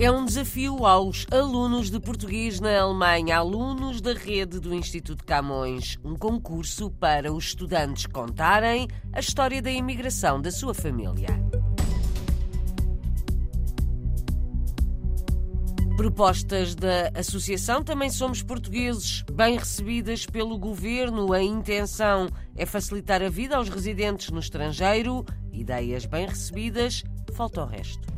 É um desafio aos alunos de português na Alemanha, alunos da rede do Instituto Camões, um concurso para os estudantes contarem a história da imigração da sua família. Propostas da Associação Também Somos Portugueses, bem recebidas pelo governo. A intenção é facilitar a vida aos residentes no estrangeiro. Ideias bem recebidas, falta o resto.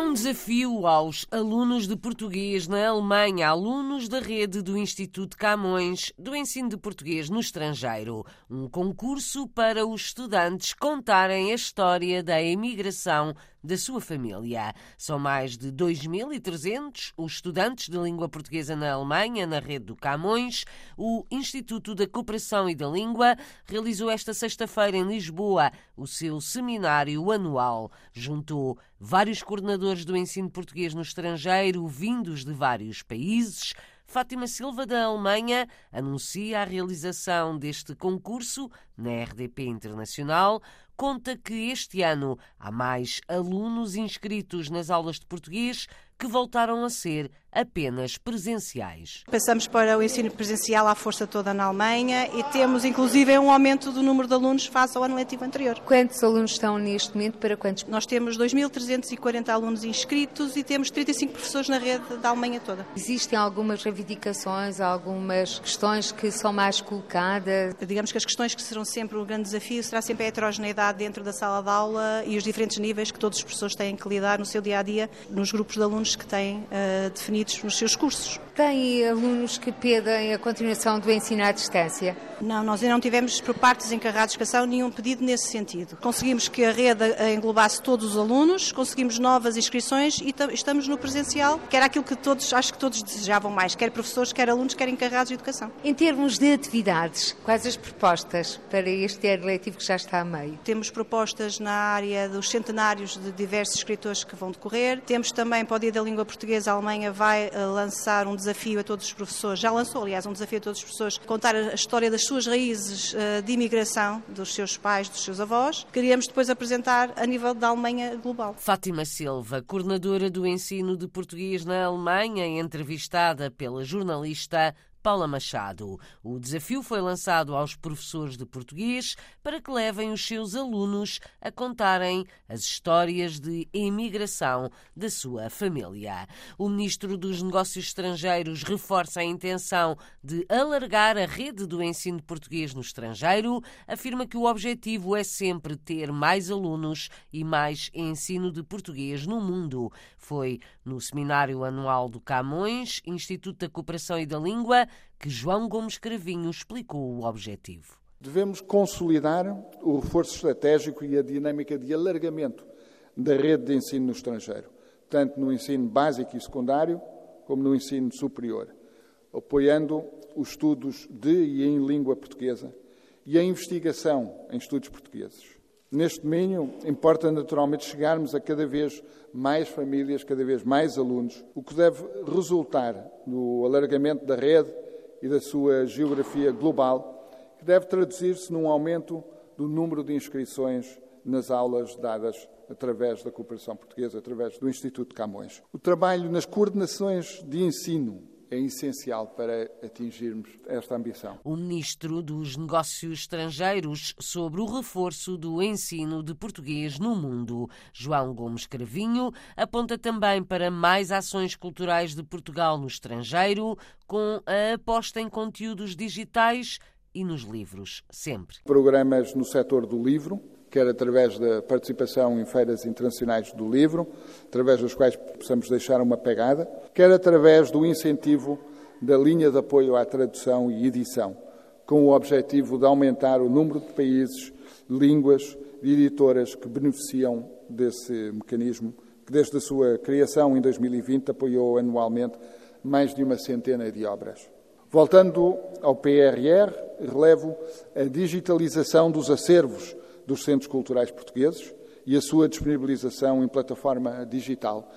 É um desafio aos alunos de português na Alemanha, alunos da rede do Instituto Camões do ensino de português no estrangeiro. Um concurso para os estudantes contarem a história da imigração da sua família. São mais de 2.300 os estudantes de língua portuguesa na Alemanha, na rede do Camões. O Instituto da Cooperação e da Língua realizou esta sexta-feira em Lisboa o seu seminário anual. Juntou vários coordenadores do ensino português no estrangeiro, vindos de vários países. Fátima Silva, da Alemanha, anuncia a realização deste concurso na RDP Internacional. Conta que este ano há mais alunos inscritos nas aulas de português que voltaram a ser apenas presenciais. Passamos para o ensino presencial à força toda na Alemanha e temos inclusive um aumento do número de alunos face ao ano letivo anterior. Quantos alunos estão neste momento para quantos? Nós temos 2.340 alunos inscritos e temos 35 professores na rede da Alemanha toda. Existem algumas reivindicações, algumas questões que são mais colocadas? Digamos que as questões que serão sempre um grande desafio será sempre a heterogeneidade dentro da sala de aula e os diferentes níveis que todos os professores têm que lidar no seu dia a dia, nos grupos de alunos que têm uh, definidos nos seus cursos. Tem alunos que pedem a continuação do ensino à distância? Não, nós ainda não tivemos por parte dos encarregados de educação nenhum pedido nesse sentido. Conseguimos que a rede englobasse todos os alunos, conseguimos novas inscrições e estamos no presencial, que era aquilo que todos, acho que todos desejavam mais, quer professores, quer alunos, quer encarregados de educação. Em termos de atividades, quais as propostas para este ano letivo que já está a meio? Temos propostas na área dos centenários de diversos escritores que vão decorrer. Temos também para o Dia da Língua Portuguesa, a Alemanha vai eh, lançar um desafio a todos os professores, já lançou, aliás, um desafio a todos os professores, contar a história das suas raízes eh, de imigração, dos seus pais, dos seus avós. Queríamos depois apresentar a nível da Alemanha global. Fátima Silva, coordenadora do ensino de português na Alemanha, entrevistada pela jornalista Paula Machado. O desafio foi lançado aos professores de português para que levem os seus alunos a contarem as histórias de imigração da sua família. O ministro dos Negócios Estrangeiros reforça a intenção de alargar a rede do ensino português no estrangeiro, afirma que o objetivo é sempre ter mais alunos e mais ensino de português no mundo. Foi no seminário anual do Camões, Instituto da Cooperação e da Língua, que João Gomes Cravinho explicou o objetivo. Devemos consolidar o reforço estratégico e a dinâmica de alargamento da rede de ensino no estrangeiro, tanto no ensino básico e secundário como no ensino superior, apoiando os estudos de e em língua portuguesa e a investigação em estudos portugueses. Neste domínio, importa naturalmente chegarmos a cada vez mais famílias, cada vez mais alunos, o que deve resultar no alargamento da rede e da sua geografia global, que deve traduzir-se num aumento do número de inscrições nas aulas dadas através da cooperação portuguesa, através do Instituto Camões. O trabalho nas coordenações de ensino é essencial para atingirmos esta ambição. O ministro dos Negócios Estrangeiros sobre o reforço do ensino de português no mundo, João Gomes Cravinho, aponta também para mais ações culturais de Portugal no estrangeiro, com a aposta em conteúdos digitais e nos livros, sempre. Programas no setor do livro, quer através da participação em feiras internacionais do livro, através das quais possamos deixar uma pegada, quer através do incentivo da linha de apoio à tradução e edição, com o objetivo de aumentar o número de países, línguas e editoras que beneficiam desse mecanismo, que desde a sua criação em 2020 apoiou anualmente mais de uma centena de obras. Voltando ao PRR, relevo a digitalização dos acervos dos Centros Culturais Portugueses e a sua disponibilização em plataforma digital,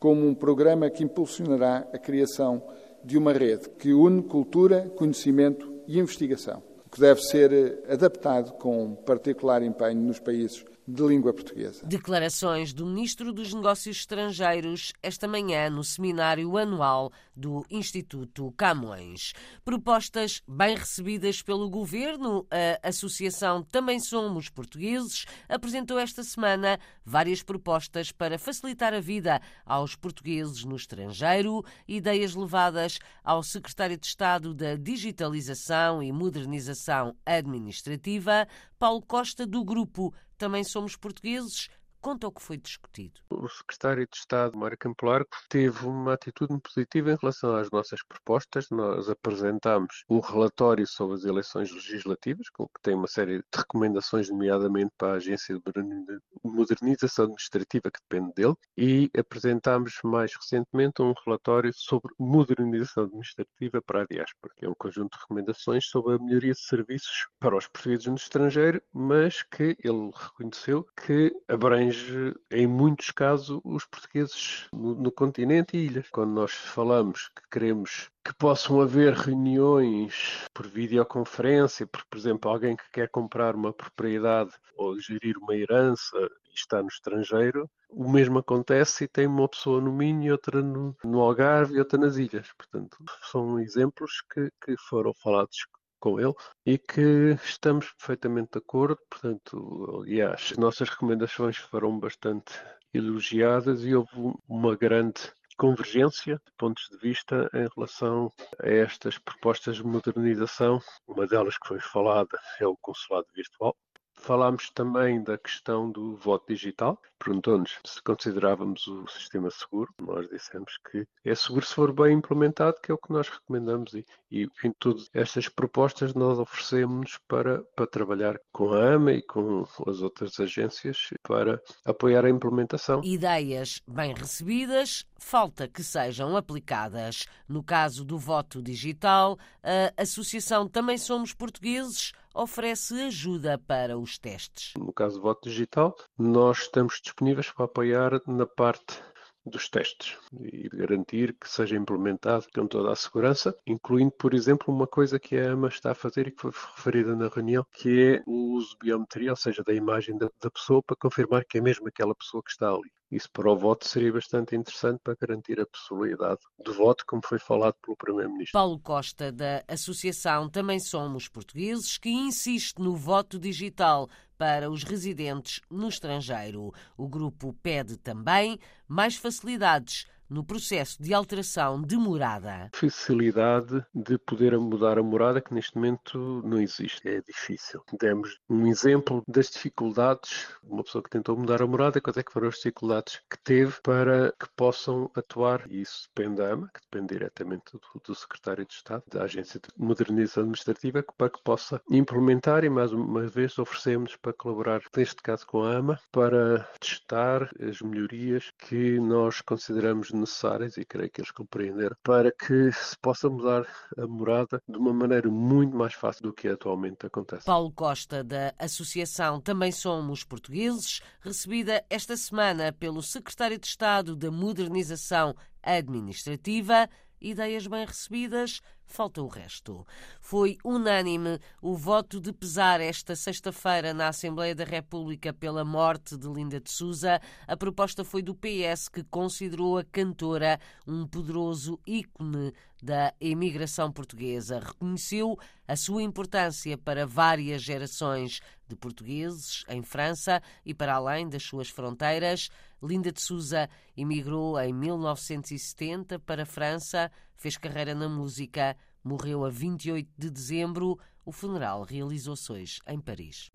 como um programa que impulsionará a criação de uma rede que une cultura, conhecimento e investigação, que deve ser adaptado com particular empenho nos países de língua portuguesa. Declarações do Ministro dos Negócios Estrangeiros esta manhã no seminário anual do Instituto Camões. Propostas bem recebidas pelo Governo, a Associação Também Somos Portugueses apresentou esta semana várias propostas para facilitar a vida aos portugueses no estrangeiro, ideias levadas ao Secretário de Estado da Digitalização e Modernização Administrativa, Paulo Costa, do Grupo também somos portugueses Conta o que foi discutido. O secretário de Estado, Mário Campelar, teve uma atitude muito positiva em relação às nossas propostas. Nós apresentámos um relatório sobre as eleições legislativas, que tem uma série de recomendações, nomeadamente para a Agência de Modernização Administrativa, que depende dele, e apresentámos mais recentemente um relatório sobre modernização administrativa para a diáspora, que é um conjunto de recomendações sobre a melhoria de serviços para os portugueses no estrangeiro, mas que ele reconheceu que abrange abrange, em muitos casos, os portugueses no, no continente e ilhas. Quando nós falamos que queremos que possam haver reuniões por videoconferência, porque, por exemplo, alguém que quer comprar uma propriedade ou gerir uma herança e está no estrangeiro, o mesmo acontece e tem uma pessoa no Minho, outra no, no Algarve e outra nas ilhas. Portanto, são exemplos que, que foram falados com ele e que estamos perfeitamente de acordo. Portanto, aliás, as nossas recomendações foram bastante elogiadas e houve uma grande convergência de pontos de vista em relação a estas propostas de modernização. Uma delas que foi falada é o consulado virtual. Falámos também da questão do voto digital. Perguntou-nos se considerávamos o sistema seguro. Nós dissemos que é seguro se for bem implementado, que é o que nós recomendamos. E, e em todas estas propostas nós oferecemos para, para trabalhar com a AMA e com as outras agências para apoiar a implementação. Ideias bem recebidas, falta que sejam aplicadas. No caso do voto digital, a Associação Também Somos Portugueses oferece ajuda para os testes. No caso do voto digital, nós estamos disponíveis para apoiar na parte dos testes e garantir que seja implementado com toda a segurança, incluindo, por exemplo, uma coisa que a AMA está a fazer e que foi referida na reunião, que é o uso de biometria, ou seja, da imagem da, da pessoa, para confirmar que é mesmo aquela pessoa que está ali. Isso para o voto seria bastante interessante para garantir a possibilidade de voto, como foi falado pelo Primeiro-Ministro. Paulo Costa, da Associação Também Somos Portugueses, que insiste no voto digital para os residentes no estrangeiro. O grupo pede também mais facilidades no processo de alteração de morada. Facilidade de poder mudar a morada que neste momento não existe, é difícil. Demos um exemplo das dificuldades, uma pessoa que tentou mudar a morada, quais é que foram as dificuldades que teve para que possam atuar, e isso depende da AMA, que depende diretamente do, do Secretário de Estado, da Agência de Modernização Administrativa, para que possa implementar e mais uma vez oferecemos para colaborar, neste caso com a AMA, para testar as melhorias que nós consideramos necessárias, e creio que eles compreenderam, para que se possa mudar a morada de uma maneira muito mais fácil do que atualmente acontece. Paulo Costa, da Associação Também Somos Portugueses, recebida esta semana pelo Secretário de Estado da Modernização Administrativa, ideias bem recebidas, falta o resto. Foi unânime o voto de pesar esta sexta-feira na Assembleia da República pela morte de Linda de Souza. A proposta foi do PS, que considerou a cantora um poderoso ícone da imigração portuguesa. Reconheceu a sua importância para várias gerações de portugueses em França e para além das suas fronteiras. Linda de Souza emigrou em 1970 para a França, fez carreira na música, morreu a 28 de dezembro. O funeral realizou-se hoje em Paris.